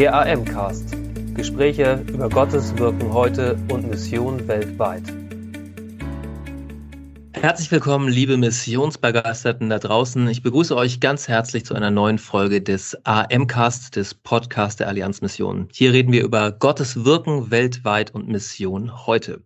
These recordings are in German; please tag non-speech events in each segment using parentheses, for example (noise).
Der AM-Cast. Gespräche über Gottes Wirken heute und Mission weltweit. Herzlich willkommen, liebe Missionsbegeisterten da draußen. Ich begrüße euch ganz herzlich zu einer neuen Folge des AM-Cast, des Podcast der Allianz Mission. Hier reden wir über Gottes Wirken weltweit und Mission heute.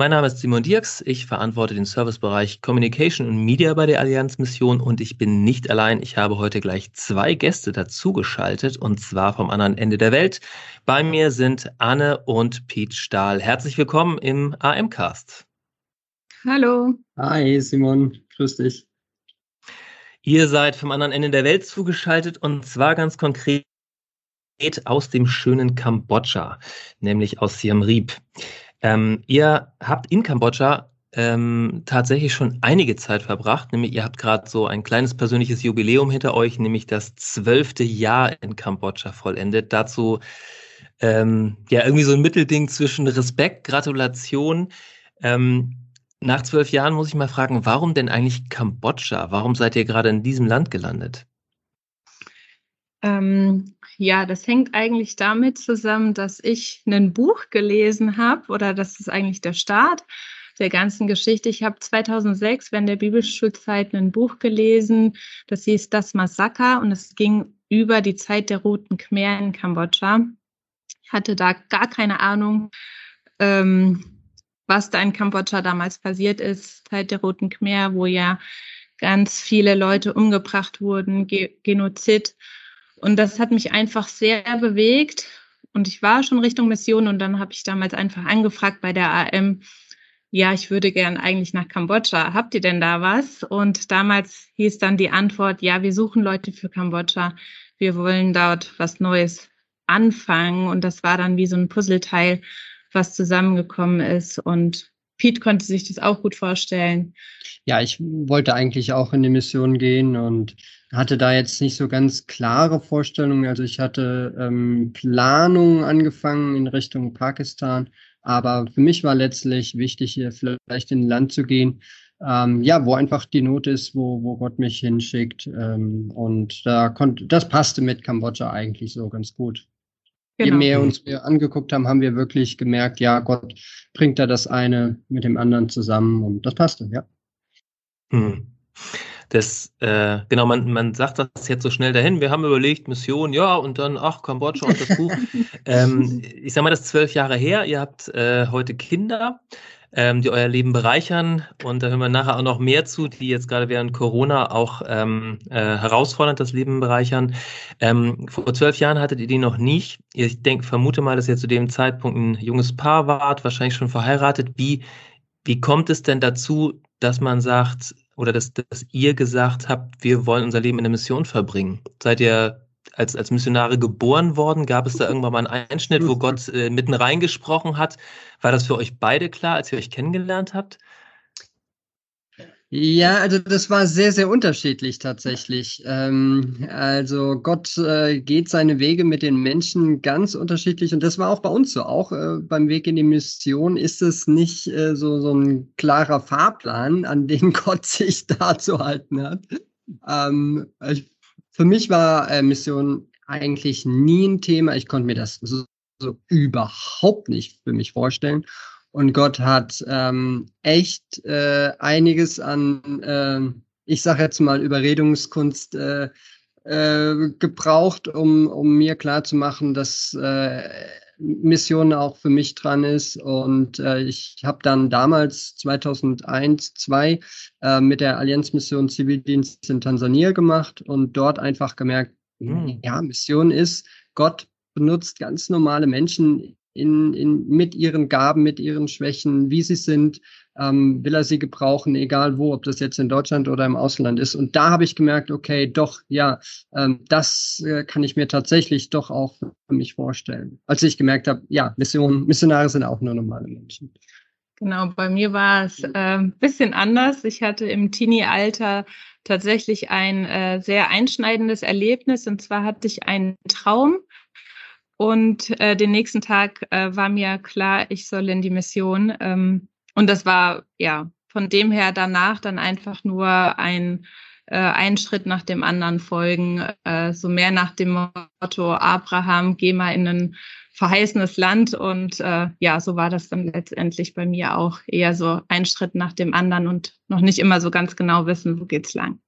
Mein Name ist Simon Dirks. Ich verantworte den Servicebereich Communication und Media bei der Allianz Mission und ich bin nicht allein. Ich habe heute gleich zwei Gäste dazugeschaltet und zwar vom anderen Ende der Welt. Bei mir sind Anne und Pete Stahl. Herzlich willkommen im AM-Cast. Hallo. Hi Simon, grüß dich. Ihr seid vom anderen Ende der Welt zugeschaltet und zwar ganz konkret aus dem schönen Kambodscha, nämlich aus Siem Reap. Ähm, ihr habt in Kambodscha ähm, tatsächlich schon einige Zeit verbracht, nämlich ihr habt gerade so ein kleines persönliches Jubiläum hinter euch, nämlich das zwölfte Jahr in Kambodscha vollendet. Dazu ähm, ja irgendwie so ein Mittelding zwischen Respekt, Gratulation. Ähm, nach zwölf Jahren muss ich mal fragen, warum denn eigentlich Kambodscha? Warum seid ihr gerade in diesem Land gelandet? Ähm, ja, das hängt eigentlich damit zusammen, dass ich ein Buch gelesen habe oder das ist eigentlich der Start der ganzen Geschichte. Ich habe 2006 während der Bibelschulzeit ein Buch gelesen, das hieß Das Massaker und es ging über die Zeit der Roten Khmer in Kambodscha. Ich hatte da gar keine Ahnung, ähm, was da in Kambodscha damals passiert ist, Zeit der Roten Khmer, wo ja ganz viele Leute umgebracht wurden, Ge Genozid. Und das hat mich einfach sehr bewegt. Und ich war schon Richtung Mission und dann habe ich damals einfach angefragt bei der AM, ja, ich würde gern eigentlich nach Kambodscha. Habt ihr denn da was? Und damals hieß dann die Antwort, ja, wir suchen Leute für Kambodscha. Wir wollen dort was Neues anfangen. Und das war dann wie so ein Puzzleteil, was zusammengekommen ist. Und Pete konnte sich das auch gut vorstellen. Ja, ich wollte eigentlich auch in die Mission gehen und hatte da jetzt nicht so ganz klare Vorstellungen. Also ich hatte ähm, Planungen angefangen in Richtung Pakistan, aber für mich war letztlich wichtig, hier vielleicht in ein Land zu gehen, ähm, ja, wo einfach die Not ist, wo, wo Gott mich hinschickt. Ähm, und da konnte, das passte mit Kambodscha eigentlich so ganz gut. Genau. Je mehr uns wir angeguckt haben, haben wir wirklich gemerkt, ja, Gott bringt da das eine mit dem anderen zusammen und das passte, ja. Hm. Das, äh, genau, man, man sagt das jetzt so schnell dahin. Wir haben überlegt, Mission, ja, und dann, ach, Kambodscha und das Buch. (laughs) ähm, ich sag mal, das ist zwölf Jahre her. Ihr habt äh, heute Kinder ähm, die euer Leben bereichern. Und da hören wir nachher auch noch mehr zu, die jetzt gerade während Corona auch ähm, äh, herausfordernd das Leben bereichern. Ähm, vor zwölf Jahren hattet ihr die noch nicht. Ich denke, vermute mal, dass ihr zu dem Zeitpunkt ein junges Paar wart, wahrscheinlich schon verheiratet. Wie, wie kommt es denn dazu, dass man sagt, oder dass, dass ihr gesagt habt, wir wollen unser Leben in der Mission verbringen? Seid ihr als, als Missionare geboren worden? Gab es da (laughs) irgendwann mal einen Einschnitt, wo Gott äh, mitten reingesprochen hat? War das für euch beide klar, als ihr euch kennengelernt habt? Ja, also das war sehr, sehr unterschiedlich tatsächlich. Ähm, also Gott äh, geht seine Wege mit den Menschen ganz unterschiedlich und das war auch bei uns so. Auch äh, beim Weg in die Mission ist es nicht äh, so, so ein klarer Fahrplan, an den (laughs) Gott sich da zu halten hat. Ähm, ich für mich war äh, Mission eigentlich nie ein Thema. Ich konnte mir das so, so überhaupt nicht für mich vorstellen. Und Gott hat ähm, echt äh, einiges an, äh, ich sage jetzt mal, Überredungskunst äh, äh, gebraucht, um, um mir klarzumachen, dass äh, Mission auch für mich dran ist. Und äh, ich habe dann damals 2001, 2002 äh, mit der Allianzmission Zivildienst in Tansania gemacht und dort einfach gemerkt, mhm. ja, Mission ist, Gott benutzt ganz normale Menschen in, in, mit ihren Gaben, mit ihren Schwächen, wie sie sind, ähm, will er sie gebrauchen, egal wo, ob das jetzt in Deutschland oder im Ausland ist. Und da habe ich gemerkt, okay, doch, ja, ähm, das äh, kann ich mir tatsächlich doch auch für mich vorstellen. Als ich gemerkt habe, ja, Mission, Missionare sind auch nur normale Menschen. Genau, bei mir war es äh, ein bisschen anders. Ich hatte im Teenie-Alter tatsächlich ein äh, sehr einschneidendes Erlebnis. Und zwar hatte ich einen Traum, und äh, den nächsten Tag äh, war mir klar, ich soll in die Mission. Ähm, und das war ja von dem her danach dann einfach nur ein äh, einen Schritt nach dem anderen folgen, äh, so mehr nach dem Motto Abraham, geh mal in ein verheißenes Land und äh, ja, so war das dann letztendlich bei mir auch eher so ein Schritt nach dem anderen und noch nicht immer so ganz genau wissen, wo geht's lang.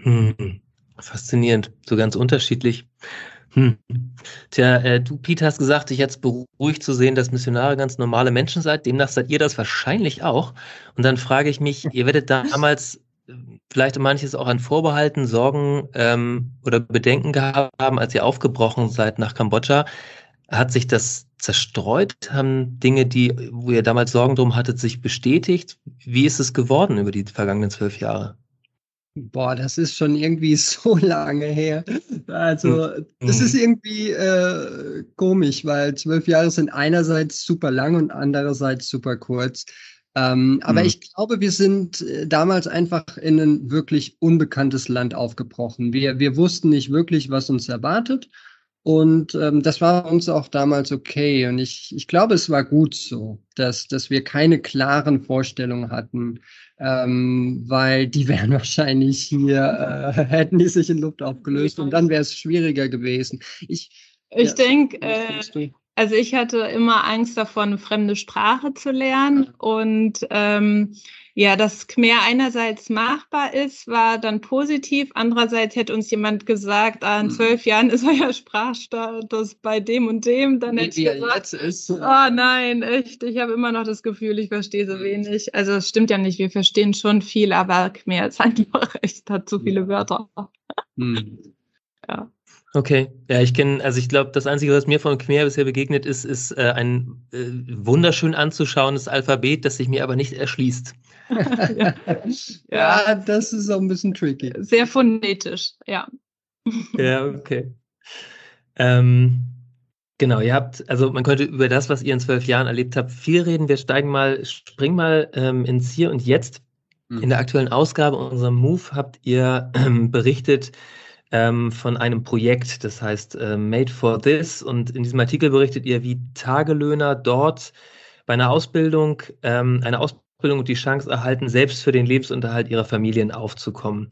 Hm. Faszinierend, so ganz unterschiedlich. Hm. Tja, äh, du, Pete, hast gesagt, dich jetzt beruhigt zu sehen, dass Missionare ganz normale Menschen seid. Demnach seid ihr das wahrscheinlich auch. Und dann frage ich mich, ihr werdet damals äh, vielleicht manches auch an Vorbehalten, Sorgen ähm, oder Bedenken gehabt haben, als ihr aufgebrochen seid nach Kambodscha. Hat sich das zerstreut? Haben Dinge, die, wo ihr damals Sorgen drum hattet, sich bestätigt? Wie ist es geworden über die vergangenen zwölf Jahre? Boah, das ist schon irgendwie (laughs) so lange her. Also, das mhm. ist irgendwie äh, komisch, weil zwölf Jahre sind einerseits super lang und andererseits super kurz. Ähm, aber mhm. ich glaube, wir sind äh, damals einfach in ein wirklich unbekanntes Land aufgebrochen. Wir, wir wussten nicht wirklich, was uns erwartet. Und ähm, das war uns auch damals okay. Und ich, ich glaube, es war gut so, dass, dass wir keine klaren Vorstellungen hatten, ähm, weil die wären (laughs) wahrscheinlich hier, äh, hätten die sich in Luft aufgelöst und dann wäre es schwieriger gewesen. Ich, ich ja, denke, äh, also ich hatte immer Angst davor, eine fremde Sprache zu lernen und ähm, ja, dass Khmer einerseits machbar ist, war dann positiv. Andererseits hätte uns jemand gesagt, ah, in hm. zwölf Jahren ist euer Sprachstatus bei dem und dem. Dann hätte ich gesagt, jetzt ist. oh nein, echt, ich habe immer noch das Gefühl, ich verstehe so wenig. Also es stimmt ja nicht, wir verstehen schon viel, aber Khmer ist einfach (laughs) echt, hat zu viele Wörter. Hm. Ja. Okay, ja, ich kenne, also ich glaube, das Einzige, was mir von Khmer bisher begegnet ist, ist äh, ein äh, wunderschön anzuschauendes Alphabet, das sich mir aber nicht erschließt. (laughs) ja. ja, das ist auch ein bisschen tricky. Sehr phonetisch, ja. (laughs) ja, okay. Ähm, genau, ihr habt, also man könnte über das, was ihr in zwölf Jahren erlebt habt, viel reden. Wir steigen mal, springen mal ähm, ins Hier und Jetzt. Mhm. In der aktuellen Ausgabe unserer Move habt ihr ähm, berichtet, ähm, von einem Projekt, das heißt äh, Made for This. Und in diesem Artikel berichtet ihr, wie Tagelöhner dort bei einer Ausbildung, ähm, eine Ausbildung und die Chance erhalten, selbst für den Lebensunterhalt ihrer Familien aufzukommen.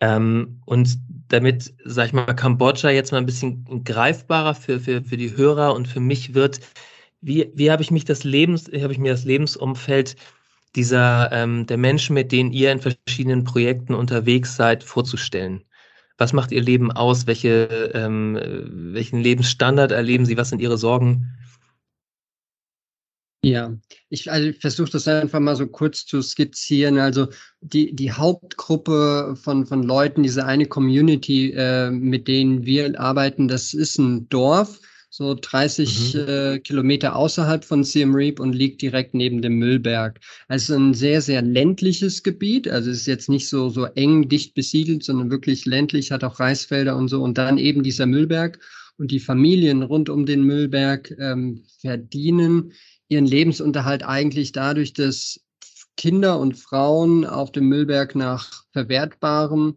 Ähm, und damit, sag ich mal, Kambodscha jetzt mal ein bisschen greifbarer für, für, für die Hörer und für mich wird, wie, wie habe ich mich das Lebens, habe ich mir das Lebensumfeld dieser ähm, der Menschen, mit denen ihr in verschiedenen Projekten unterwegs seid, vorzustellen? Was macht Ihr Leben aus? Welche, ähm, welchen Lebensstandard erleben Sie? Was sind Ihre Sorgen? Ja, ich, also versuche das einfach mal so kurz zu skizzieren. Also die, die Hauptgruppe von, von Leuten, diese eine Community, äh, mit denen wir arbeiten, das ist ein Dorf so 30 mhm. äh, Kilometer außerhalb von Siem Reap und liegt direkt neben dem Müllberg. Also ein sehr, sehr ländliches Gebiet. Also es ist jetzt nicht so, so eng, dicht besiedelt, sondern wirklich ländlich, hat auch Reisfelder und so. Und dann eben dieser Müllberg. Und die Familien rund um den Müllberg ähm, verdienen ihren Lebensunterhalt eigentlich dadurch, dass Kinder und Frauen auf dem Müllberg nach Verwertbarem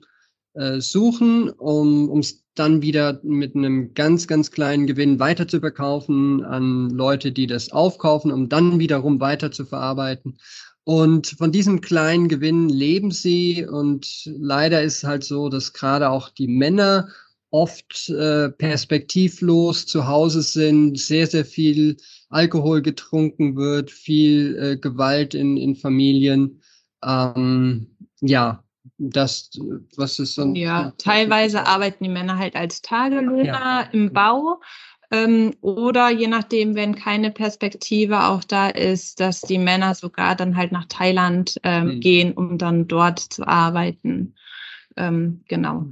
äh, suchen, um es dann wieder mit einem ganz, ganz kleinen Gewinn weiter zu verkaufen an Leute, die das aufkaufen, um dann wiederum weiter zu verarbeiten. Und von diesem kleinen Gewinn leben sie. Und leider ist halt so, dass gerade auch die Männer oft äh, perspektivlos zu Hause sind, sehr, sehr viel Alkohol getrunken wird, viel äh, Gewalt in, in Familien. Ähm, ja, das, was ist dann? Ja, teilweise arbeiten die Männer halt als Tagelöhner ja. im Bau. Ähm, oder je nachdem, wenn keine Perspektive auch da ist, dass die Männer sogar dann halt nach Thailand ähm, mhm. gehen, um dann dort zu arbeiten. Ähm, genau.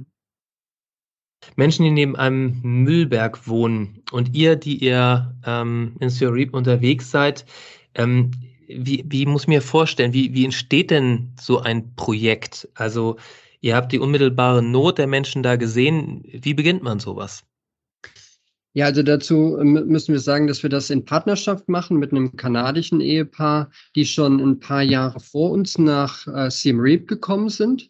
Menschen, die neben einem Müllberg wohnen und ihr, die ihr ähm, in Reap unterwegs seid, ähm, wie, wie muss ich mir vorstellen, wie, wie entsteht denn so ein Projekt? Also ihr habt die unmittelbare Not der Menschen da gesehen. Wie beginnt man sowas? Ja, also dazu müssen wir sagen, dass wir das in Partnerschaft machen mit einem kanadischen Ehepaar, die schon ein paar Jahre vor uns nach äh, Siem Reap gekommen sind.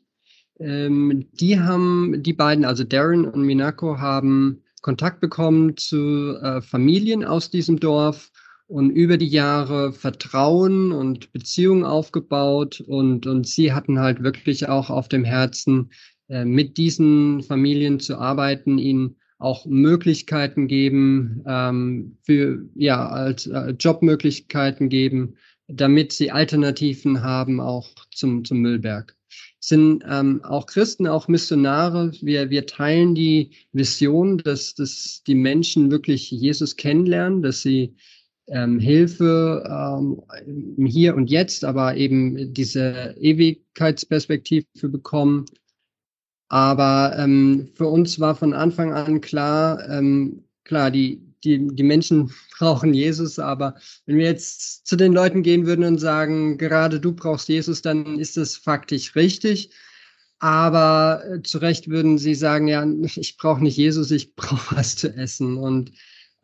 Ähm, die haben, die beiden, also Darren und Minako, haben Kontakt bekommen zu äh, Familien aus diesem Dorf und über die Jahre Vertrauen und Beziehungen aufgebaut und, und sie hatten halt wirklich auch auf dem Herzen, äh, mit diesen Familien zu arbeiten, ihnen auch Möglichkeiten geben, ähm, für, ja, als äh, Jobmöglichkeiten geben, damit sie Alternativen haben, auch zum, zum Müllberg. Sind ähm, auch Christen, auch Missionare. Wir, wir teilen die Vision, dass, dass die Menschen wirklich Jesus kennenlernen, dass sie ähm, Hilfe ähm, hier und jetzt, aber eben diese Ewigkeitsperspektive bekommen. Aber ähm, für uns war von Anfang an klar, ähm, klar, die, die, die Menschen (laughs) brauchen Jesus, aber wenn wir jetzt zu den Leuten gehen würden und sagen, gerade du brauchst Jesus, dann ist das faktisch richtig. Aber äh, zu Recht würden sie sagen, ja, (laughs) ich brauche nicht Jesus, ich brauche was zu essen. Und.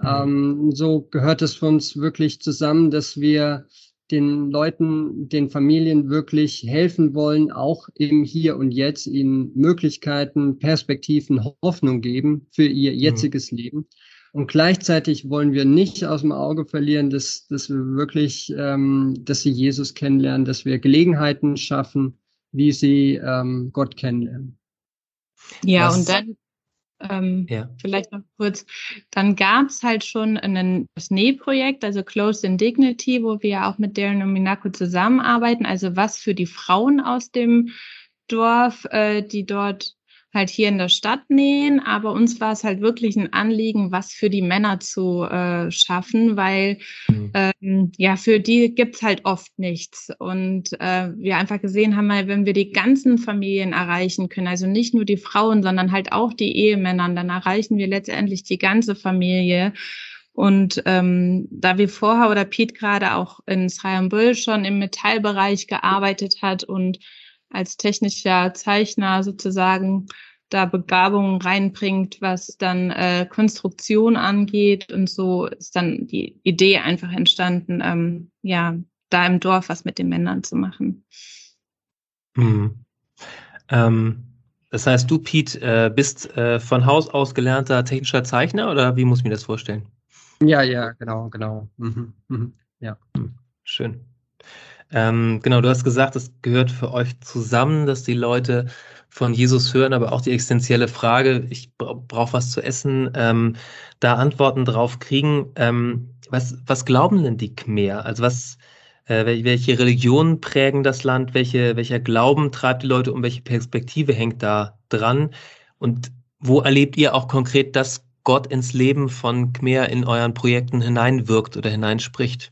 Ähm, so gehört es für uns wirklich zusammen, dass wir den Leuten, den Familien wirklich helfen wollen, auch im Hier und Jetzt, ihnen Möglichkeiten, Perspektiven, Hoffnung geben für ihr mhm. jetziges mhm. Leben. Und gleichzeitig wollen wir nicht aus dem Auge verlieren, dass, dass wir wirklich, ähm, dass sie Jesus kennenlernen, dass wir Gelegenheiten schaffen, wie sie ähm, Gott kennenlernen. Ja, Was, und dann ähm, ja. Vielleicht noch kurz. Dann gab es halt schon ein, das Nähprojekt, also Closed in Dignity, wo wir auch mit Darren und Minako zusammenarbeiten. Also was für die Frauen aus dem Dorf, äh, die dort halt hier in der Stadt nähen, aber uns war es halt wirklich ein Anliegen, was für die Männer zu äh, schaffen, weil mhm. ähm, ja, für die gibt's halt oft nichts. Und äh, wir einfach gesehen haben, halt, wenn wir die ganzen Familien erreichen können, also nicht nur die Frauen, sondern halt auch die Ehemänner, dann erreichen wir letztendlich die ganze Familie. Und ähm, da wir vorher oder Pete gerade auch in Bull schon im Metallbereich gearbeitet hat und als technischer Zeichner sozusagen da Begabungen reinbringt, was dann äh, Konstruktion angeht. Und so ist dann die Idee einfach entstanden, ähm, ja, da im Dorf was mit den Männern zu machen. Mhm. Ähm, das heißt, du, Pete, äh, bist äh, von Haus aus gelernter technischer Zeichner oder wie muss ich mir das vorstellen? Ja, ja, genau, genau. Mhm. Mhm. Ja. Hm, schön. Ähm, genau, du hast gesagt, es gehört für euch zusammen, dass die Leute von Jesus hören, aber auch die existenzielle Frage, ich brauche was zu essen, ähm, da Antworten drauf kriegen. Ähm, was, was glauben denn die Khmer? Also was, äh, welche Religionen prägen das Land? Welche, welcher Glauben treibt die Leute um? Welche Perspektive hängt da dran? Und wo erlebt ihr auch konkret, dass Gott ins Leben von Khmer in euren Projekten hineinwirkt oder hineinspricht?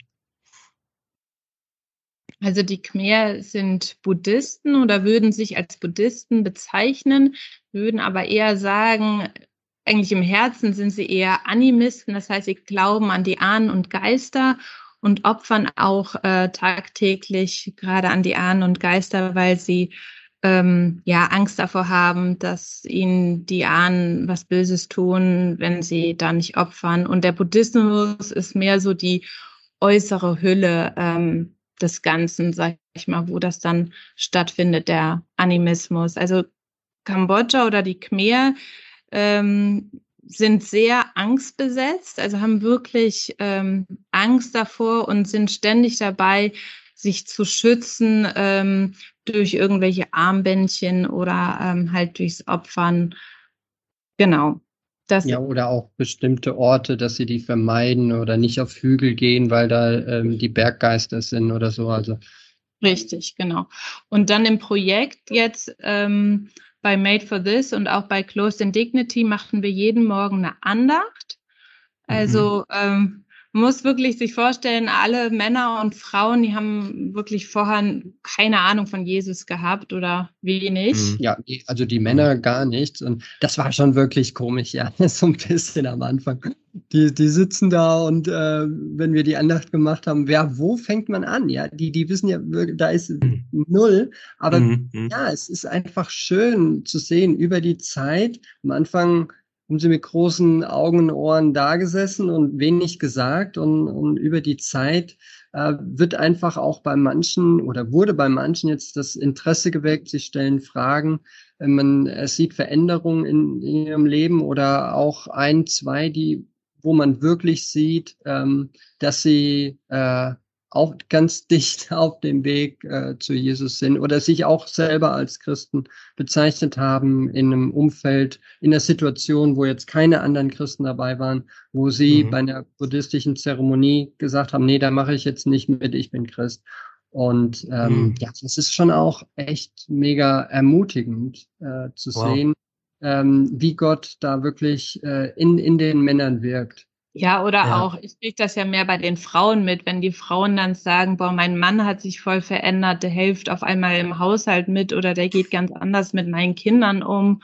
Also die Khmer sind Buddhisten oder würden sich als Buddhisten bezeichnen, würden aber eher sagen, eigentlich im Herzen sind sie eher Animisten, das heißt, sie glauben an die Ahnen und Geister und opfern auch äh, tagtäglich gerade an die Ahnen und Geister, weil sie ähm, ja Angst davor haben, dass ihnen die Ahnen was Böses tun, wenn sie da nicht opfern. Und der Buddhismus ist mehr so die äußere Hülle ähm, des Ganzen, sag ich mal, wo das dann stattfindet, der Animismus. Also Kambodscha oder die Khmer ähm, sind sehr angstbesetzt, also haben wirklich ähm, Angst davor und sind ständig dabei, sich zu schützen ähm, durch irgendwelche Armbändchen oder ähm, halt durchs Opfern. Genau. Das ja, oder auch bestimmte Orte, dass sie die vermeiden oder nicht auf Hügel gehen, weil da ähm, die Berggeister sind oder so. Also Richtig, genau. Und dann im Projekt jetzt ähm, bei Made for This und auch bei Closed in Dignity machen wir jeden Morgen eine Andacht. Also mhm. ähm, muss wirklich sich vorstellen, alle Männer und Frauen, die haben wirklich vorher keine Ahnung von Jesus gehabt oder wenig. Mhm. Ja, also die Männer gar nichts. Und das war schon wirklich komisch, ja, (laughs) so ein bisschen am Anfang. Die, die sitzen da und äh, wenn wir die Andacht gemacht haben, wer, wo fängt man an? Ja, die, die wissen ja, da ist mhm. null. Aber mhm. mhm. ja, es ist einfach schön zu sehen über die Zeit. Am Anfang haben sie mit großen Augen und Ohren dagesessen und wenig gesagt und, und über die Zeit äh, wird einfach auch bei manchen oder wurde bei manchen jetzt das Interesse geweckt, sie stellen Fragen, man sieht Veränderungen in, in ihrem Leben oder auch ein, zwei, die wo man wirklich sieht, ähm, dass sie äh, auch ganz (laughs) dicht auf dem Weg äh, zu Jesus sind oder sich auch selber als Christen bezeichnet haben in einem Umfeld, in einer Situation, wo jetzt keine anderen Christen dabei waren, wo sie mhm. bei einer buddhistischen Zeremonie gesagt haben, nee, da mache ich jetzt nicht mit, ich bin Christ. Und ähm, mhm. ja, das ist schon auch echt mega ermutigend äh, zu wow. sehen, ähm, wie Gott da wirklich äh, in, in den Männern wirkt. Ja, oder ja. auch, ich kriege das ja mehr bei den Frauen mit, wenn die Frauen dann sagen, boah, mein Mann hat sich voll verändert, der hilft auf einmal im Haushalt mit oder der geht ganz anders mit meinen Kindern um.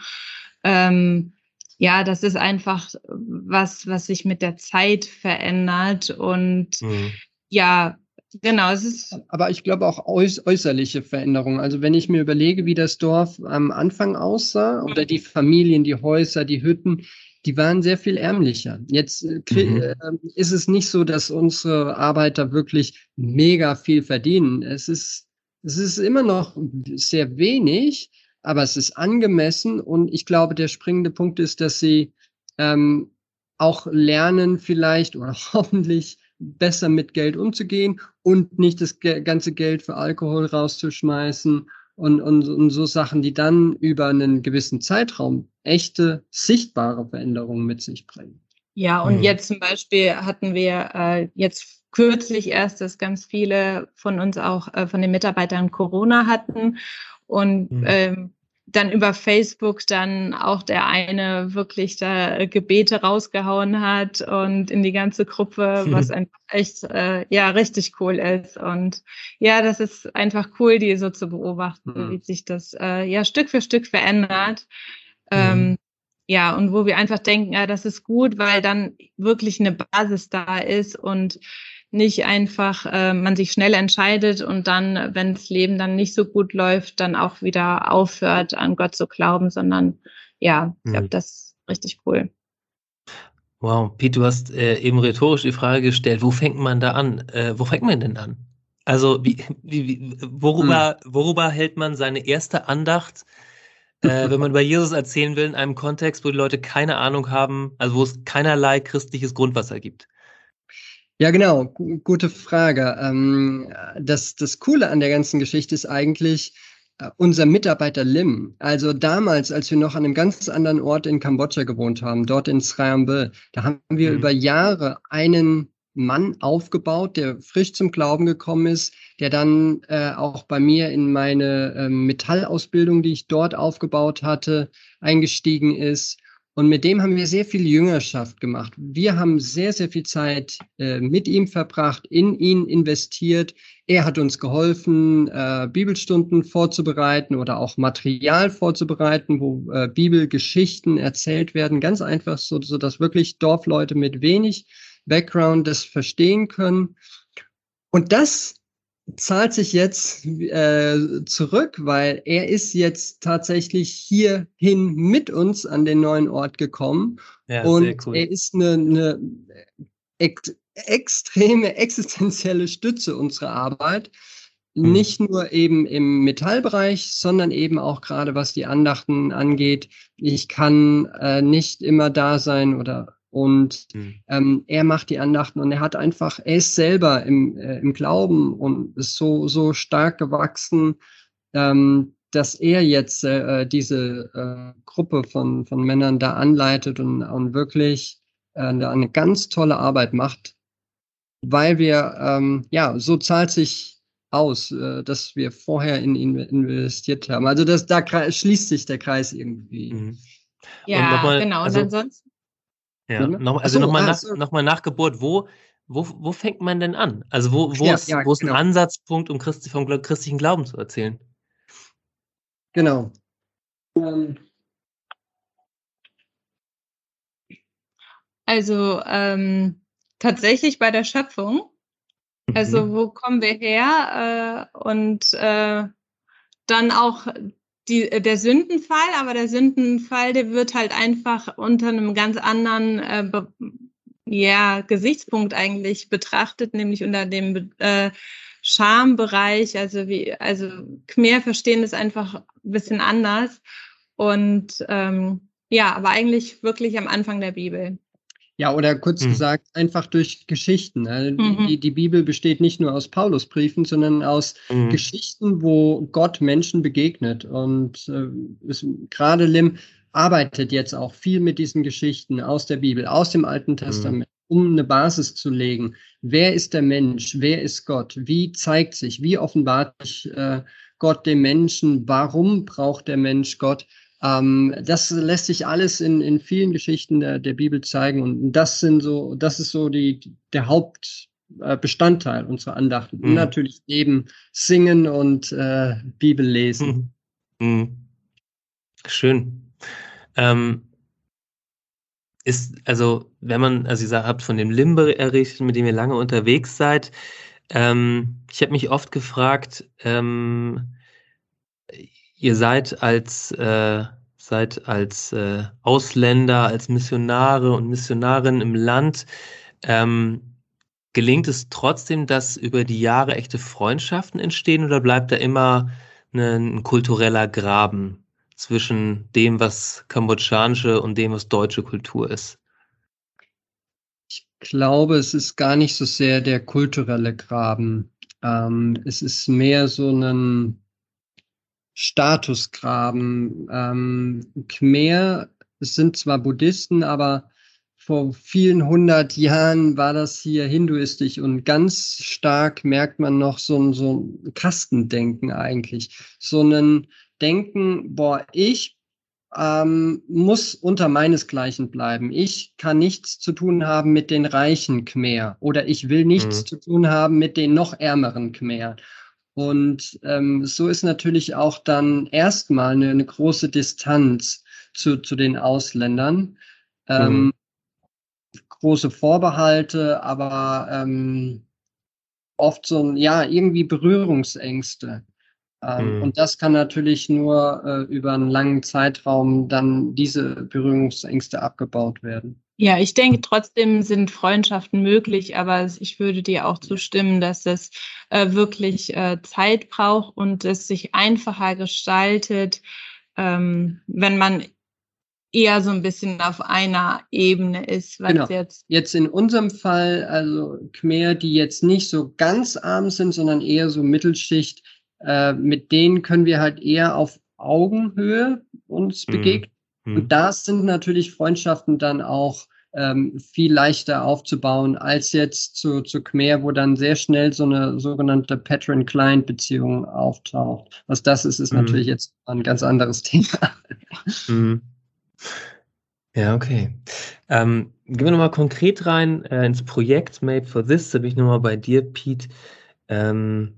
Ähm, ja, das ist einfach was, was sich mit der Zeit verändert und mhm. ja, Genau, es ist. Aber ich glaube auch äuß äußerliche Veränderungen. Also wenn ich mir überlege, wie das Dorf am Anfang aussah oder die Familien, die Häuser, die Hütten, die waren sehr viel ärmlicher. Jetzt äh, mhm. äh, ist es nicht so, dass unsere Arbeiter wirklich mega viel verdienen. Es ist, es ist immer noch sehr wenig, aber es ist angemessen und ich glaube, der springende Punkt ist, dass sie ähm, auch lernen vielleicht oder (laughs) hoffentlich besser mit Geld umzugehen und nicht das ganze Geld für Alkohol rauszuschmeißen und, und, und so Sachen, die dann über einen gewissen Zeitraum echte, sichtbare Veränderungen mit sich bringen. Ja, und mhm. jetzt zum Beispiel hatten wir äh, jetzt kürzlich erst, dass ganz viele von uns auch äh, von den Mitarbeitern Corona hatten. Und mhm. ähm, dann über Facebook dann auch der eine wirklich da Gebete rausgehauen hat und in die ganze Gruppe, (laughs) was einfach echt äh, ja richtig cool ist. Und ja, das ist einfach cool, die so zu beobachten, mhm. wie sich das äh, ja Stück für Stück verändert. Ähm, mhm. ja, und wo wir einfach denken, ja, das ist gut, weil dann wirklich eine Basis da ist und nicht einfach äh, man sich schnell entscheidet und dann, wenn das Leben dann nicht so gut läuft, dann auch wieder aufhört, an Gott zu glauben, sondern ja, ich glaube, mhm. das ist richtig cool. Wow, Pete, du hast äh, eben rhetorisch die Frage gestellt, wo fängt man da an? Äh, wo fängt man denn an? Also, wie, wie, wie, worüber, hm. worüber hält man seine erste Andacht, äh, wenn man über Jesus erzählen will, in einem Kontext, wo die Leute keine Ahnung haben, also wo es keinerlei christliches Grundwasser gibt? Ja, genau, gute Frage. Ähm, das, das Coole an der ganzen Geschichte ist eigentlich äh, unser Mitarbeiter Lim. Also damals, als wir noch an einem ganz anderen Ort in Kambodscha gewohnt haben, dort in Srayambe, da haben wir mhm. über Jahre einen Mann aufgebaut, der frisch zum Glauben gekommen ist, der dann äh, auch bei mir in meine äh, Metallausbildung, die ich dort aufgebaut hatte, eingestiegen ist und mit dem haben wir sehr viel Jüngerschaft gemacht. Wir haben sehr, sehr viel Zeit äh, mit ihm verbracht, in ihn investiert. Er hat uns geholfen, äh, Bibelstunden vorzubereiten oder auch Material vorzubereiten, wo äh, Bibelgeschichten erzählt werden. Ganz einfach, so, so dass wirklich Dorfleute mit wenig Background das verstehen können. Und das zahlt sich jetzt äh, zurück, weil er ist jetzt tatsächlich hierhin mit uns an den neuen Ort gekommen. Ja, und cool. er ist eine, eine ex extreme existenzielle Stütze unserer Arbeit. Hm. Nicht nur eben im Metallbereich, sondern eben auch gerade was die Andachten angeht. Ich kann äh, nicht immer da sein oder und mhm. ähm, er macht die Andachten und er hat einfach, er ist selber im, äh, im Glauben und ist so, so stark gewachsen, ähm, dass er jetzt äh, diese äh, Gruppe von, von Männern da anleitet und, und wirklich äh, da eine ganz tolle Arbeit macht, weil wir, ähm, ja, so zahlt sich aus, äh, dass wir vorher in ihn investiert haben. Also das, da schließt sich der Kreis irgendwie. Mhm. Ja, mal, genau. Und also, ansonsten ja, noch, also so, nochmal ah, nach, so. noch nach Geburt, wo, wo, wo fängt man denn an? Also wo, wo, ja, ist, ja, wo ist genau. ein Ansatzpunkt, um Christi, vom christlichen Glauben zu erzählen? Genau. Ähm. Also ähm, tatsächlich bei der Schöpfung. Also mhm. wo kommen wir her? Äh, und äh, dann auch die, äh, der Sündenfall, aber der Sündenfall, der wird halt einfach unter einem ganz anderen äh, ja, Gesichtspunkt eigentlich betrachtet, nämlich unter dem äh, Schambereich. Also wie, also Khmer verstehen es einfach ein bisschen anders. Und ähm, ja, aber eigentlich wirklich am Anfang der Bibel. Ja, oder kurz mhm. gesagt, einfach durch Geschichten. Also mhm. die, die, Bibel besteht nicht nur aus Paulusbriefen, sondern aus mhm. Geschichten, wo Gott Menschen begegnet. Und äh, gerade Lim arbeitet jetzt auch viel mit diesen Geschichten aus der Bibel, aus dem Alten mhm. Testament, um eine Basis zu legen. Wer ist der Mensch? Wer ist Gott? Wie zeigt sich? Wie offenbart sich äh, Gott dem Menschen? Warum braucht der Mensch Gott? Ähm, das lässt sich alles in, in vielen Geschichten der, der Bibel zeigen und das sind so, das ist so die, der Hauptbestandteil unserer Andachten. Mhm. Natürlich neben Singen und äh, Bibel lesen. Mhm. mhm. Schön. Ähm, ist, also, wenn man, also ihr habt von dem Limbe errichtet, mit dem ihr lange unterwegs seid, ähm, ich habe mich oft gefragt, ähm, ihr seid als, äh, seid als äh, Ausländer, als Missionare und Missionarinnen im Land. Ähm, gelingt es trotzdem, dass über die Jahre echte Freundschaften entstehen oder bleibt da immer ein, ein kultureller Graben zwischen dem, was kambodschanische und dem, was deutsche Kultur ist? Ich glaube, es ist gar nicht so sehr der kulturelle Graben. Ähm, es ist mehr so ein Statusgraben. Ähm, Khmer sind zwar Buddhisten, aber vor vielen hundert Jahren war das hier hinduistisch und ganz stark merkt man noch so ein, so ein Kastendenken eigentlich. So ein Denken, boah, ich ähm, muss unter meinesgleichen bleiben. Ich kann nichts zu tun haben mit den reichen Khmer oder ich will nichts mhm. zu tun haben mit den noch ärmeren Khmer. Und ähm, so ist natürlich auch dann erstmal eine, eine große Distanz zu, zu den Ausländern. Ähm, mhm. Große Vorbehalte, aber ähm, oft so ein, ja, irgendwie Berührungsängste. Ähm, mhm. Und das kann natürlich nur äh, über einen langen Zeitraum dann diese Berührungsängste abgebaut werden. Ja, ich denke, trotzdem sind Freundschaften möglich, aber ich würde dir auch zustimmen, dass es äh, wirklich äh, Zeit braucht und es sich einfacher gestaltet, ähm, wenn man eher so ein bisschen auf einer Ebene ist. Was genau. jetzt, jetzt in unserem Fall, also Khmer, die jetzt nicht so ganz arm sind, sondern eher so Mittelschicht, äh, mit denen können wir halt eher auf Augenhöhe uns mhm. begegnen. Mhm. Und da sind natürlich Freundschaften dann auch ähm, viel leichter aufzubauen als jetzt zu, zu Khmer, wo dann sehr schnell so eine sogenannte Patron-Client-Beziehung auftaucht. Was das ist, ist mhm. natürlich jetzt ein ganz anderes (laughs) Thema. Mhm. Ja, okay. Ähm, gehen wir nochmal konkret rein äh, ins Projekt Made for This. Da bin ich nochmal bei dir, Pete. Ähm,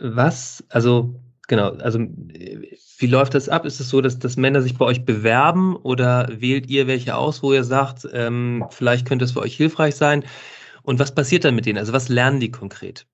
was, also genau, also wie läuft das ab? Ist es so, dass, dass Männer sich bei euch bewerben oder wählt ihr welche aus, wo ihr sagt, ähm, vielleicht könnte es für euch hilfreich sein? Und was passiert dann mit denen? Also was lernen die konkret?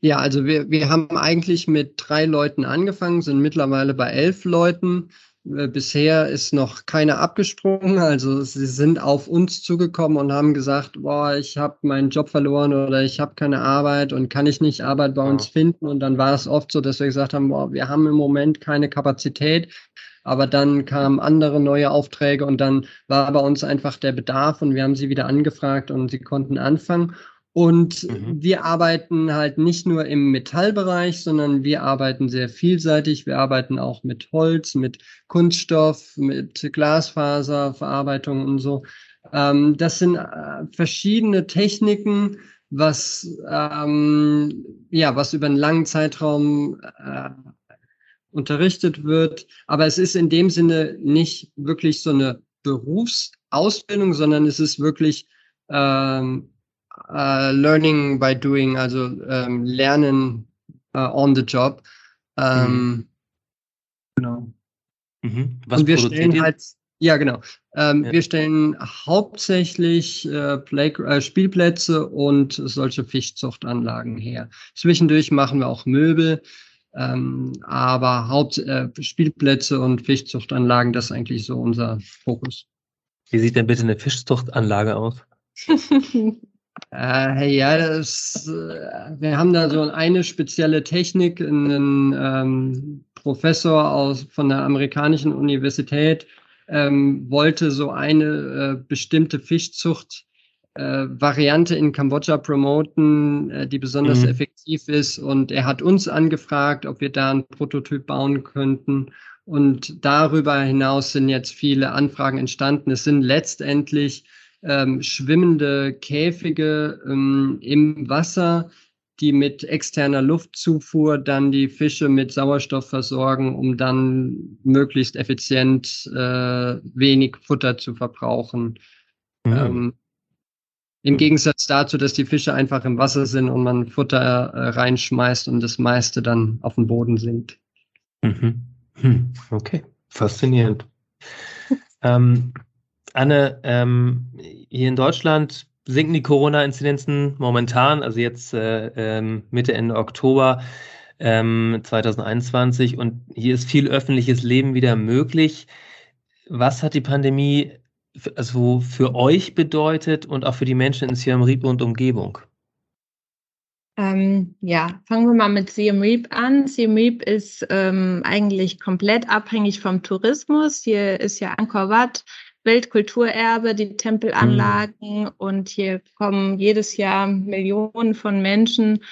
Ja, also wir, wir haben eigentlich mit drei Leuten angefangen, sind mittlerweile bei elf Leuten. Äh, bisher ist noch keiner abgesprungen. Also sie sind auf uns zugekommen und haben gesagt, boah, ich habe meinen Job verloren oder ich habe keine Arbeit und kann ich nicht Arbeit bei uns finden. Und dann war es oft so, dass wir gesagt haben, boah, wir haben im Moment keine Kapazität. Aber dann kamen andere neue Aufträge und dann war bei uns einfach der Bedarf und wir haben sie wieder angefragt und sie konnten anfangen. Und mhm. wir arbeiten halt nicht nur im Metallbereich, sondern wir arbeiten sehr vielseitig. Wir arbeiten auch mit Holz, mit Kunststoff, mit Glasfaserverarbeitung und so. Ähm, das sind äh, verschiedene Techniken, was ähm, ja was über einen langen Zeitraum äh, unterrichtet wird. Aber es ist in dem Sinne nicht wirklich so eine Berufsausbildung, sondern es ist wirklich ähm, uh, Learning by Doing, also ähm, Lernen uh, on the Job. Ähm, mhm. Genau. Mhm. Was Und wir stellen ihr? halt, ja genau, ähm, ja. wir stellen hauptsächlich äh, Play, äh, Spielplätze und solche Fischzuchtanlagen her. Zwischendurch machen wir auch Möbel, ähm, aber Haupt äh, Spielplätze und Fischzuchtanlagen, das ist eigentlich so unser Fokus. Wie sieht denn bitte eine Fischzuchtanlage aus? (laughs) Äh, ja, das, äh, wir haben da so eine spezielle Technik. Ein ähm, Professor aus, von der amerikanischen Universität ähm, wollte so eine äh, bestimmte Fischzucht äh, Variante in Kambodscha promoten, äh, die besonders mhm. effektiv ist. Und er hat uns angefragt, ob wir da ein Prototyp bauen könnten. Und darüber hinaus sind jetzt viele Anfragen entstanden. Es sind letztendlich ähm, schwimmende Käfige ähm, im Wasser, die mit externer Luftzufuhr dann die Fische mit Sauerstoff versorgen, um dann möglichst effizient äh, wenig Futter zu verbrauchen. Mhm. Ähm, Im Gegensatz dazu, dass die Fische einfach im Wasser sind und man Futter äh, reinschmeißt und das meiste dann auf dem Boden sinkt. Mhm. Hm. Okay, faszinierend. (laughs) ähm, Anne, ähm, hier in Deutschland sinken die Corona-Inzidenzen momentan, also jetzt äh, ähm, Mitte, Ende Oktober ähm, 2021 und hier ist viel öffentliches Leben wieder möglich. Was hat die Pandemie also für euch bedeutet und auch für die Menschen in Siem Reap und Umgebung? Ähm, ja, fangen wir mal mit Siem Reap an. Siem Reap ist ähm, eigentlich komplett abhängig vom Tourismus. Hier ist ja Angkor Wat Weltkulturerbe, die Tempelanlagen mhm. und hier kommen jedes Jahr Millionen von Menschen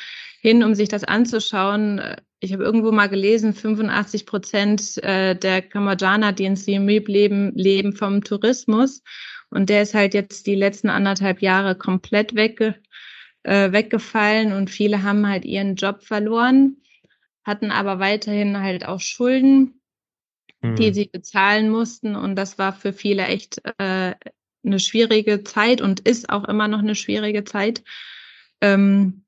hin, um sich das anzuschauen. Ich habe irgendwo mal gelesen, 85 Prozent äh, der Kambodschaner, die in Siem Reap leben, leben vom Tourismus. Und der ist halt jetzt die letzten anderthalb Jahre komplett wegge äh, weggefallen und viele haben halt ihren Job verloren, hatten aber weiterhin halt auch Schulden die mhm. sie bezahlen mussten. Und das war für viele echt äh, eine schwierige Zeit und ist auch immer noch eine schwierige Zeit. Ähm,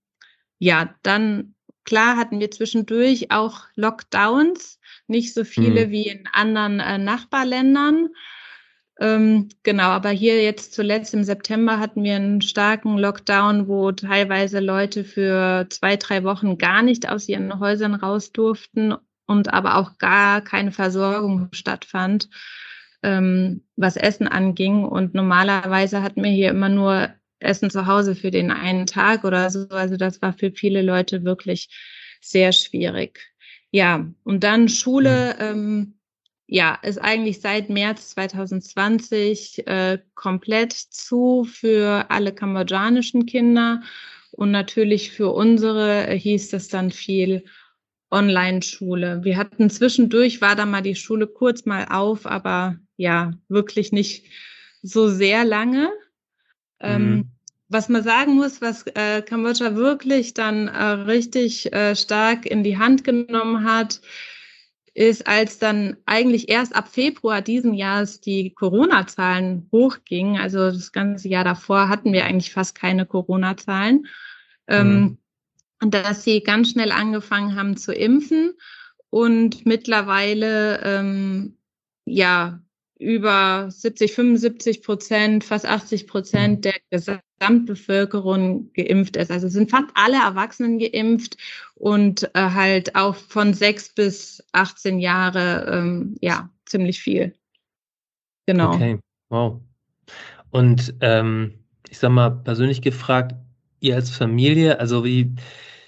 ja, dann klar hatten wir zwischendurch auch Lockdowns, nicht so viele mhm. wie in anderen äh, Nachbarländern. Ähm, genau, aber hier jetzt zuletzt im September hatten wir einen starken Lockdown, wo teilweise Leute für zwei, drei Wochen gar nicht aus ihren Häusern raus durften und aber auch gar keine Versorgung stattfand, ähm, was Essen anging. Und normalerweise hatten wir hier immer nur Essen zu Hause für den einen Tag oder so. Also das war für viele Leute wirklich sehr schwierig. Ja, und dann Schule, mhm. ähm, ja, ist eigentlich seit März 2020 äh, komplett zu für alle kambodschanischen Kinder. Und natürlich für unsere äh, hieß das dann viel Online-Schule. Wir hatten zwischendurch, war da mal die Schule kurz mal auf, aber ja, wirklich nicht so sehr lange. Ähm, mhm. Ähm, was man sagen muss, was äh, Kambodscha wirklich dann äh, richtig äh, stark in die Hand genommen hat, ist, als dann eigentlich erst ab Februar diesen Jahres die Corona-Zahlen hochgingen. Also das ganze Jahr davor hatten wir eigentlich fast keine Corona-Zahlen. Ähm, mhm dass sie ganz schnell angefangen haben zu impfen und mittlerweile ähm, ja über 70, 75 Prozent, fast 80 Prozent der Gesamtbevölkerung geimpft ist. Also sind fast alle Erwachsenen geimpft und äh, halt auch von sechs bis 18 Jahre, ähm, ja, ziemlich viel. Genau. Okay, wow. Und ähm, ich sag mal, persönlich gefragt, ihr als Familie, also wie,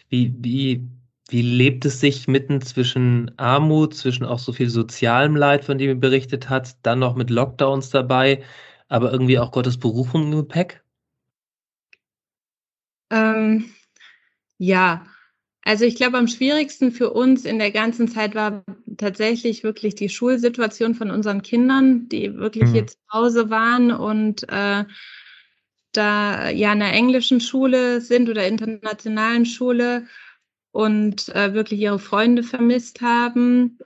wie, wie, wie lebt es sich mitten zwischen Armut, zwischen auch so viel sozialem Leid, von dem ihr berichtet hat, dann noch mit Lockdowns dabei, aber irgendwie auch Gottes Berufung im Gepäck? Ähm, ja, also ich glaube, am schwierigsten für uns in der ganzen Zeit war tatsächlich wirklich die Schulsituation von unseren Kindern, die wirklich mhm. jetzt zu Hause waren und äh, da ja in einer englischen Schule sind oder internationalen Schule und äh, wirklich ihre Freunde vermisst haben.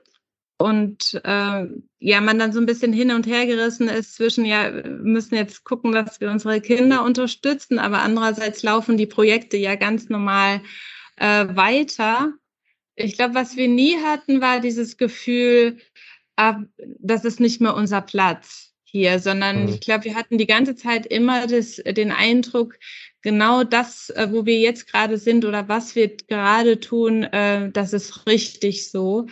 Und äh, ja, man dann so ein bisschen hin und her gerissen ist zwischen, ja, müssen jetzt gucken, dass wir unsere Kinder unterstützen, aber andererseits laufen die Projekte ja ganz normal äh, weiter. Ich glaube, was wir nie hatten, war dieses Gefühl, das ist nicht mehr unser Platz hier, sondern mhm. ich glaube, wir hatten die ganze Zeit immer das, den Eindruck, genau das, äh, wo wir jetzt gerade sind oder was wir gerade tun, äh, das ist richtig so.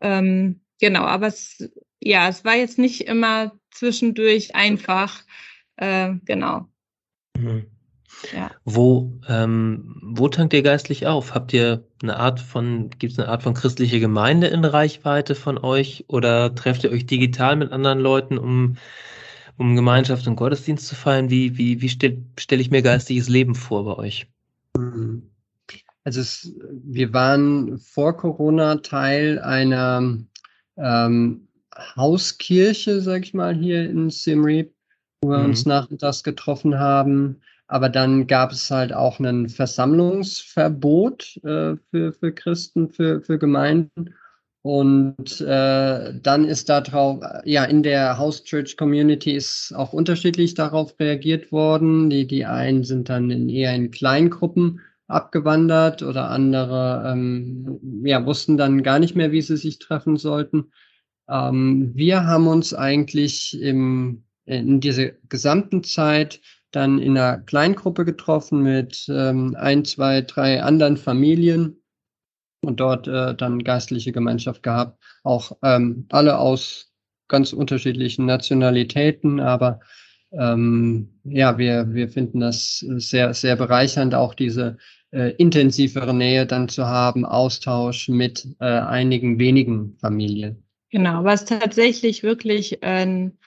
Ähm, genau, aber es, ja, es war jetzt nicht immer zwischendurch einfach. Äh, genau. Mhm. Ja. Wo, ähm, wo tankt ihr geistlich auf? Habt ihr eine Art von, gibt es eine Art von christliche Gemeinde in Reichweite von euch oder trefft ihr euch digital mit anderen Leuten, um, um Gemeinschaft und Gottesdienst zu feiern? Wie, wie, wie stelle stell ich mir geistliches Leben vor bei euch? Also es, wir waren vor Corona Teil einer ähm, Hauskirche, sag ich mal, hier in Siem Reap, wo wir mhm. uns nachmittags getroffen haben. Aber dann gab es halt auch ein Versammlungsverbot äh, für, für Christen, für, für Gemeinden. Und äh, dann ist darauf, ja, in der House Church Community ist auch unterschiedlich darauf reagiert worden. Die, die einen sind dann in, eher in Kleingruppen abgewandert oder andere ähm, ja, wussten dann gar nicht mehr, wie sie sich treffen sollten. Ähm, wir haben uns eigentlich im, in dieser gesamten Zeit dann in einer Kleingruppe getroffen mit ähm, ein, zwei, drei anderen Familien und dort äh, dann geistliche Gemeinschaft gehabt. Auch ähm, alle aus ganz unterschiedlichen Nationalitäten, aber ähm, ja, wir, wir finden das sehr, sehr bereichernd, auch diese äh, intensivere Nähe dann zu haben, Austausch mit äh, einigen wenigen Familien. Genau, was tatsächlich wirklich ein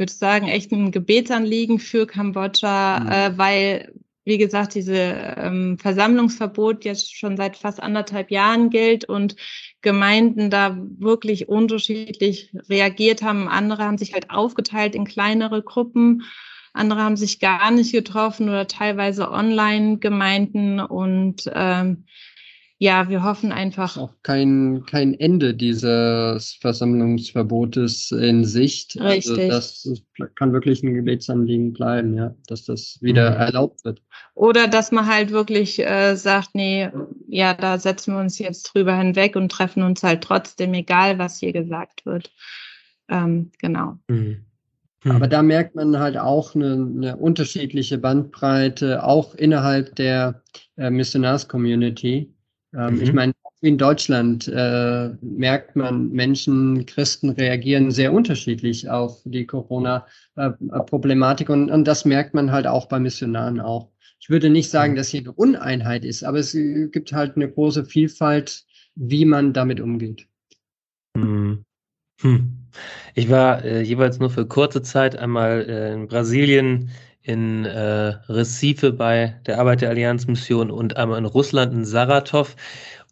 würde sagen, echt ein Gebetsanliegen für Kambodscha, mhm. äh, weil, wie gesagt, diese ähm, Versammlungsverbot jetzt schon seit fast anderthalb Jahren gilt und Gemeinden da wirklich unterschiedlich reagiert haben. Andere haben sich halt aufgeteilt in kleinere Gruppen. Andere haben sich gar nicht getroffen oder teilweise Online-Gemeinden und ähm, ja, wir hoffen einfach. Auch kein, kein Ende dieses Versammlungsverbotes in Sicht. Also Richtig. Also das kann wirklich ein Gebetsanliegen bleiben, ja, dass das wieder mhm. erlaubt wird. Oder dass man halt wirklich äh, sagt, nee, ja, da setzen wir uns jetzt drüber hinweg und treffen uns halt trotzdem, egal was hier gesagt wird. Ähm, genau. Mhm. Aber da merkt man halt auch eine, eine unterschiedliche Bandbreite, auch innerhalb der äh, Missionars-Community. Ähm, mhm. Ich meine, in Deutschland äh, merkt man, Menschen, Christen reagieren sehr unterschiedlich auf die Corona-Problematik äh, und, und das merkt man halt auch bei Missionaren auch. Ich würde nicht sagen, dass hier eine Uneinheit ist, aber es gibt halt eine große Vielfalt, wie man damit umgeht. Mhm. Hm. Ich war äh, jeweils nur für kurze Zeit einmal äh, in Brasilien, in äh, Recife bei der Arbeit der Allianzmission und einmal in Russland in Saratov.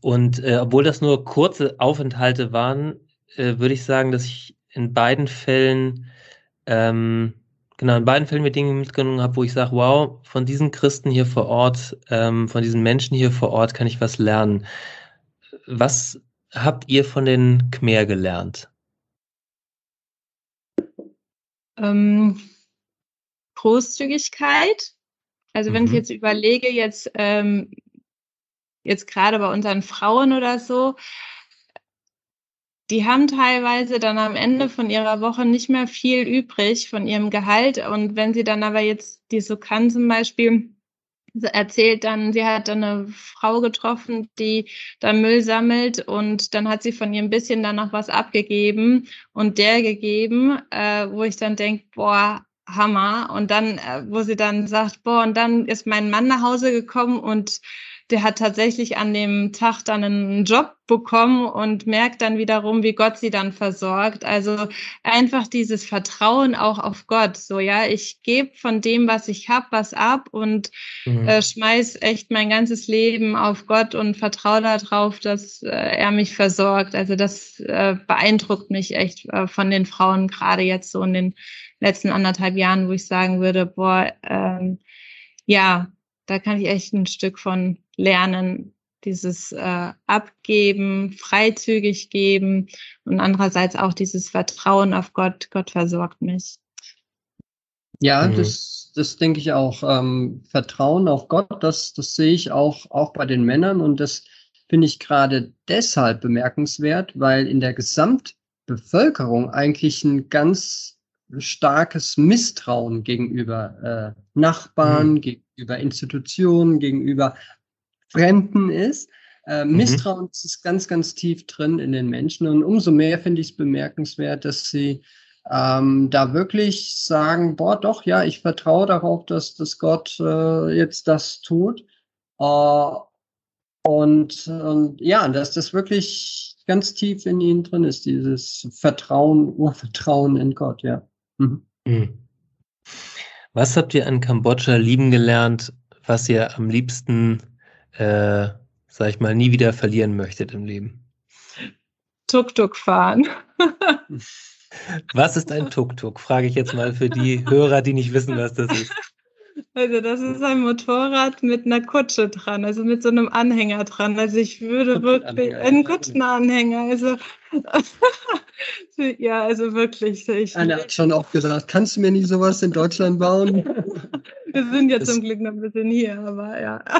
Und äh, obwohl das nur kurze Aufenthalte waren, äh, würde ich sagen, dass ich in beiden Fällen, ähm, genau, in beiden Fällen mir Dinge mitgenommen habe, wo ich sage, wow, von diesen Christen hier vor Ort, ähm, von diesen Menschen hier vor Ort kann ich was lernen. Was habt ihr von den Khmer gelernt? Ähm, Großzügigkeit. Also wenn mhm. ich jetzt überlege, jetzt, ähm, jetzt gerade bei unseren Frauen oder so, die haben teilweise dann am Ende von ihrer Woche nicht mehr viel übrig von ihrem Gehalt. Und wenn sie dann aber jetzt, die so kann zum Beispiel, erzählt dann, sie hat dann eine Frau getroffen, die da Müll sammelt und dann hat sie von ihr ein bisschen dann noch was abgegeben und der gegeben, äh, wo ich dann denke, boah, Hammer. Und dann, äh, wo sie dann sagt, boah, und dann ist mein Mann nach Hause gekommen und der hat tatsächlich an dem Tag dann einen Job bekommen und merkt dann wiederum, wie Gott sie dann versorgt. Also einfach dieses Vertrauen auch auf Gott. So, ja, ich gebe von dem, was ich habe, was ab und mhm. äh, schmeiß echt mein ganzes Leben auf Gott und vertraue darauf, dass äh, er mich versorgt. Also das äh, beeindruckt mich echt äh, von den Frauen, gerade jetzt so in den letzten anderthalb Jahren, wo ich sagen würde, boah, ähm, ja, da kann ich echt ein Stück von lernen, dieses äh, Abgeben, freizügig geben und andererseits auch dieses Vertrauen auf Gott. Gott versorgt mich. Ja, mhm. das, das denke ich auch. Ähm, Vertrauen auf Gott, das, das sehe ich auch, auch bei den Männern und das finde ich gerade deshalb bemerkenswert, weil in der Gesamtbevölkerung eigentlich ein ganz starkes Misstrauen gegenüber äh, Nachbarn, mhm. Gegenüber Institutionen, gegenüber Fremden ist. Äh, mhm. Misstrauen ist ganz, ganz tief drin in den Menschen und umso mehr finde ich es bemerkenswert, dass sie ähm, da wirklich sagen, boah, doch, ja, ich vertraue darauf, dass, dass Gott äh, jetzt das tut. Äh, und, und ja, dass das wirklich ganz tief in ihnen drin ist, dieses Vertrauen, Urvertrauen in Gott, ja. Mhm. mhm. Was habt ihr an Kambodscha lieben gelernt, was ihr am liebsten, äh, sag ich mal, nie wieder verlieren möchtet im Leben? Tuk-Tuk fahren. (laughs) Was ist ein Tuk-Tuk? Frage ich jetzt mal für die Hörer, die nicht wissen, was das ist. Also das ist ein Motorrad mit einer Kutsche dran, also mit so einem Anhänger dran. Also ich würde wirklich einen Kutschenanhänger, also (laughs) ja, also wirklich. Ich, Einer hat schon auch gesagt, kannst du mir nicht sowas in Deutschland bauen? (laughs) Wir sind ja das zum Glück noch ein bisschen hier, aber ja. (laughs)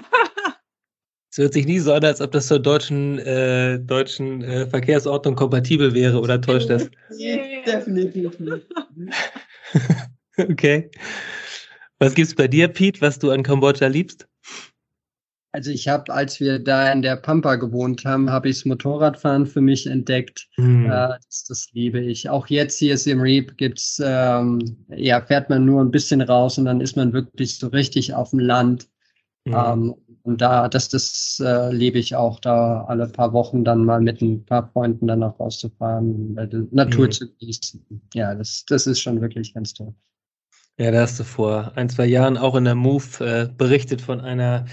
Es hört sich nie so an, als ob das zur deutschen, äh, deutschen äh, Verkehrsordnung kompatibel wäre, oder täuscht das? Nee, definitiv nicht. okay. Was gibt es bei dir, Pete, was du an Kambodscha liebst? Also ich habe, als wir da in der Pampa gewohnt haben, habe ich das Motorradfahren für mich entdeckt. Hm. Äh, das, das, liebe ich. Auch jetzt hier im Reap gibt's, ähm, ja, fährt man nur ein bisschen raus und dann ist man wirklich so richtig auf dem Land. Hm. Ähm, und da, das, das äh, liebe ich auch, da alle paar Wochen dann mal mit ein paar Freunden dann auch rauszufahren, Natur mhm. zu genießen. Ja, das, das ist schon wirklich ganz toll. Ja, da hast du vor ein, zwei Jahren auch in der Move äh, berichtet von einer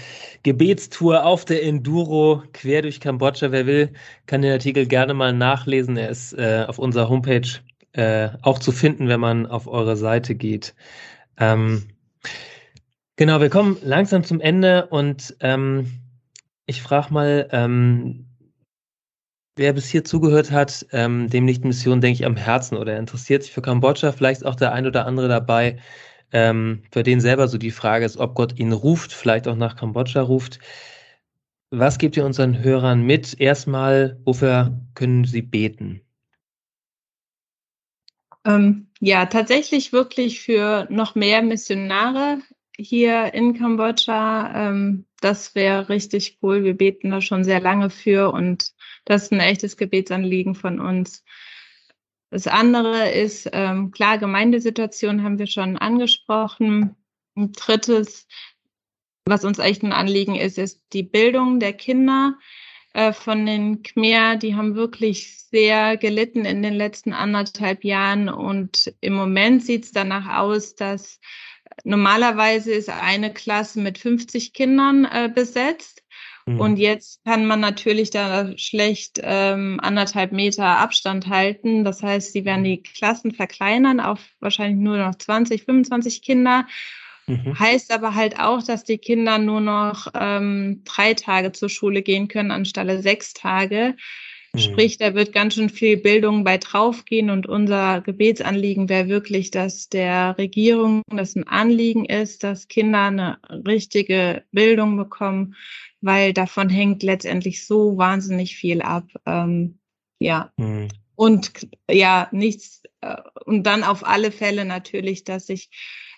Gebetstour auf der Enduro quer durch Kambodscha. Wer will, kann den Artikel gerne mal nachlesen. Er ist äh, auf unserer Homepage äh, auch zu finden, wenn man auf eure Seite geht. Ähm, Genau, wir kommen langsam zum Ende und ähm, ich frage mal, ähm, wer bis hier zugehört hat, ähm, dem liegt Mission, denke ich, am Herzen oder interessiert sich für Kambodscha, vielleicht auch der ein oder andere dabei, ähm, für den selber so die Frage ist, ob Gott ihn ruft, vielleicht auch nach Kambodscha ruft. Was gebt ihr unseren Hörern mit? Erstmal, wofür können sie beten? Ähm, ja, tatsächlich wirklich für noch mehr Missionare hier in Kambodscha. Ähm, das wäre richtig cool. Wir beten da schon sehr lange für und das ist ein echtes Gebetsanliegen von uns. Das andere ist, ähm, klar, Gemeindesituation haben wir schon angesprochen. Ein drittes, was uns echt ein Anliegen ist, ist die Bildung der Kinder äh, von den Khmer. Die haben wirklich sehr gelitten in den letzten anderthalb Jahren und im Moment sieht es danach aus, dass Normalerweise ist eine Klasse mit 50 Kindern äh, besetzt. Mhm. Und jetzt kann man natürlich da schlecht ähm, anderthalb Meter Abstand halten. Das heißt, sie werden die Klassen verkleinern auf wahrscheinlich nur noch 20, 25 Kinder. Mhm. Heißt aber halt auch, dass die Kinder nur noch ähm, drei Tage zur Schule gehen können anstelle sechs Tage. Mhm. Sprich, da wird ganz schön viel Bildung bei draufgehen und unser Gebetsanliegen wäre wirklich, dass der Regierung das ein Anliegen ist, dass Kinder eine richtige Bildung bekommen, weil davon hängt letztendlich so wahnsinnig viel ab. Ähm, ja. Mhm. Und ja, nichts, äh, und dann auf alle Fälle natürlich, dass sich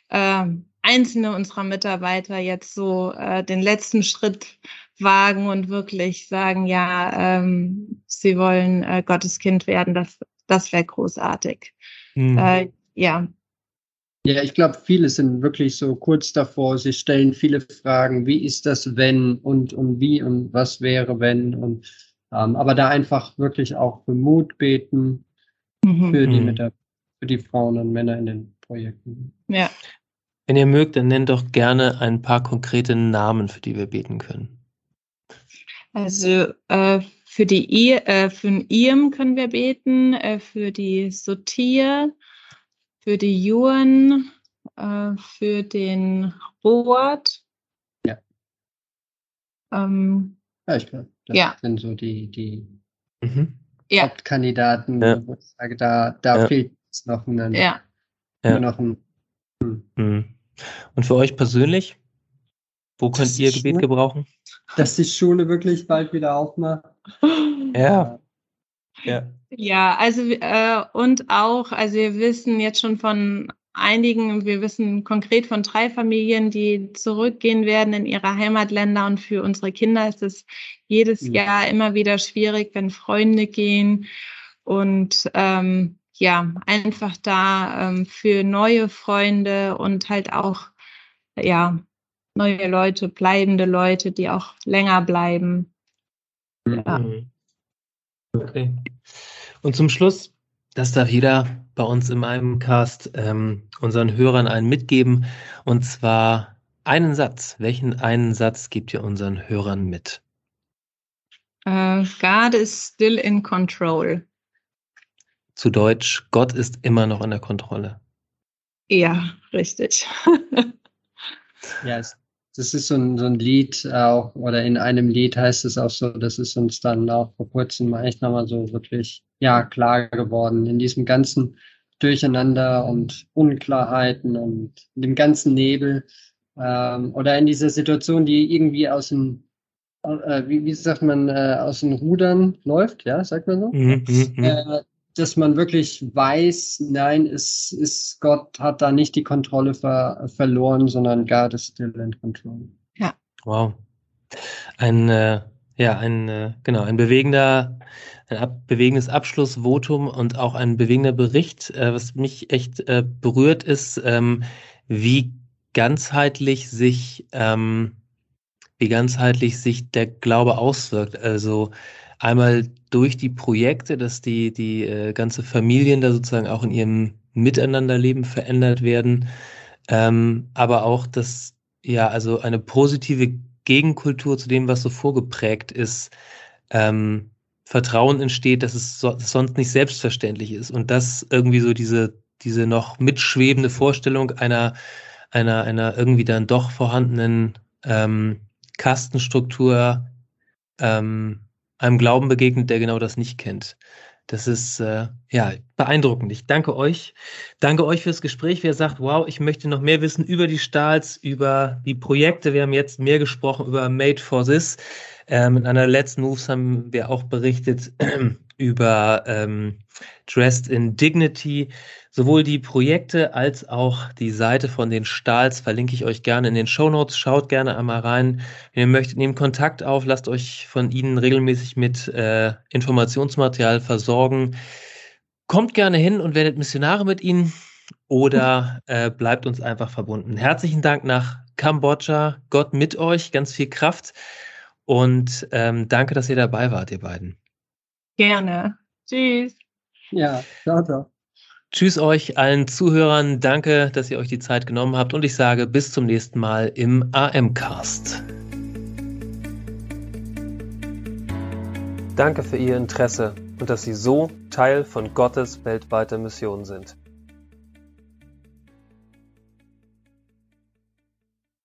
äh, einzelne unserer Mitarbeiter jetzt so äh, den letzten Schritt wagen und wirklich sagen, ja, ähm, sie wollen äh, Gottes Kind werden, das, das wäre großartig. Mhm. Äh, ja. Ja, ich glaube, viele sind wirklich so kurz davor. Sie stellen viele Fragen. Wie ist das, wenn und, und wie und was wäre, wenn? Und, ähm, aber da einfach wirklich auch für Mut beten mhm. für, die, mhm. für die Frauen und Männer in den Projekten. Ja. Wenn ihr mögt, dann nennt doch gerne ein paar konkrete Namen, für die wir beten können. Also äh, für die I, äh, für den Iem können wir beten, äh, für die Sotir, für die Juan, äh, für den Robert. Ja. Ähm, ja, ich glaube, das ja. sind so die, die mhm. Hauptkandidaten, ja. wo ich sage, da, da ja. fehlt es noch ein, ja. noch ein hm. Mhm. Und für euch persönlich? Wo könnt ihr Gebet Schule, gebrauchen? Dass die Schule wirklich bald wieder aufmacht. Ja. Ja, ja also äh, und auch, also wir wissen jetzt schon von einigen, wir wissen konkret von drei Familien, die zurückgehen werden in ihre Heimatländer und für unsere Kinder ist es jedes ja. Jahr immer wieder schwierig, wenn Freunde gehen und ähm, ja, einfach da ähm, für neue Freunde und halt auch, ja, neue Leute, bleibende Leute, die auch länger bleiben. Ja. Mhm. Okay. Und zum Schluss, das darf jeder bei uns in einem Cast ähm, unseren Hörern einen mitgeben. Und zwar einen Satz. Welchen einen Satz gebt ihr unseren Hörern mit? Uh, God is still in control. Zu Deutsch, Gott ist immer noch in der Kontrolle. Ja, richtig. (laughs) ja, das ist so ein, so ein Lied auch, oder in einem Lied heißt es auch so, das ist uns dann auch vor kurzem echt nochmal so wirklich, ja, klar geworden. In diesem ganzen Durcheinander und Unklarheiten und dem ganzen Nebel ähm, oder in dieser Situation, die irgendwie aus dem äh, wie, wie sagt man, äh, aus den Rudern läuft, ja, sagt man so? Mhm, mhm, mhm. äh, dass man wirklich weiß, nein, es ist Gott hat da nicht die Kontrolle ver verloren, sondern God is still in control. Ja. Wow. Ein äh, ja, ein äh, genau, ein bewegender ein ab, bewegendes Abschlussvotum und auch ein bewegender Bericht, äh, was mich echt äh, berührt ist, ähm, wie ganzheitlich sich ähm, wie ganzheitlich sich der Glaube auswirkt. Also einmal durch die Projekte, dass die, die äh, ganze Familien da sozusagen auch in ihrem Miteinanderleben verändert werden, ähm, aber auch, dass ja, also eine positive Gegenkultur zu dem, was so vorgeprägt ist, ähm, Vertrauen entsteht, dass es so, sonst nicht selbstverständlich ist. Und dass irgendwie so diese, diese noch mitschwebende Vorstellung einer, einer, einer irgendwie dann doch vorhandenen ähm, Kastenstruktur ähm, einem Glauben begegnet, der genau das nicht kennt. Das ist äh, ja beeindruckend. Ich danke euch. Danke euch fürs Gespräch. Wer sagt, wow, ich möchte noch mehr wissen über die Stahls, über die Projekte. Wir haben jetzt mehr gesprochen über Made for This. Ähm, in einer letzten Moves haben wir auch berichtet (clears throat) über ähm, Dressed in Dignity. Sowohl die Projekte als auch die Seite von den Stahls verlinke ich euch gerne in den Show Notes. Schaut gerne einmal rein. Wenn ihr möchtet, nehmt Kontakt auf, lasst euch von ihnen regelmäßig mit äh, Informationsmaterial versorgen. Kommt gerne hin und werdet Missionare mit ihnen oder äh, bleibt uns einfach verbunden. Herzlichen Dank nach Kambodscha. Gott mit euch, ganz viel Kraft. Und ähm, danke, dass ihr dabei wart, ihr beiden. Gerne. Tschüss. Ja, ciao, ciao. Tschüss euch allen Zuhörern. Danke, dass ihr euch die Zeit genommen habt. Und ich sage bis zum nächsten Mal im AM-Cast. Danke für Ihr Interesse und dass Sie so Teil von Gottes weltweiter Mission sind.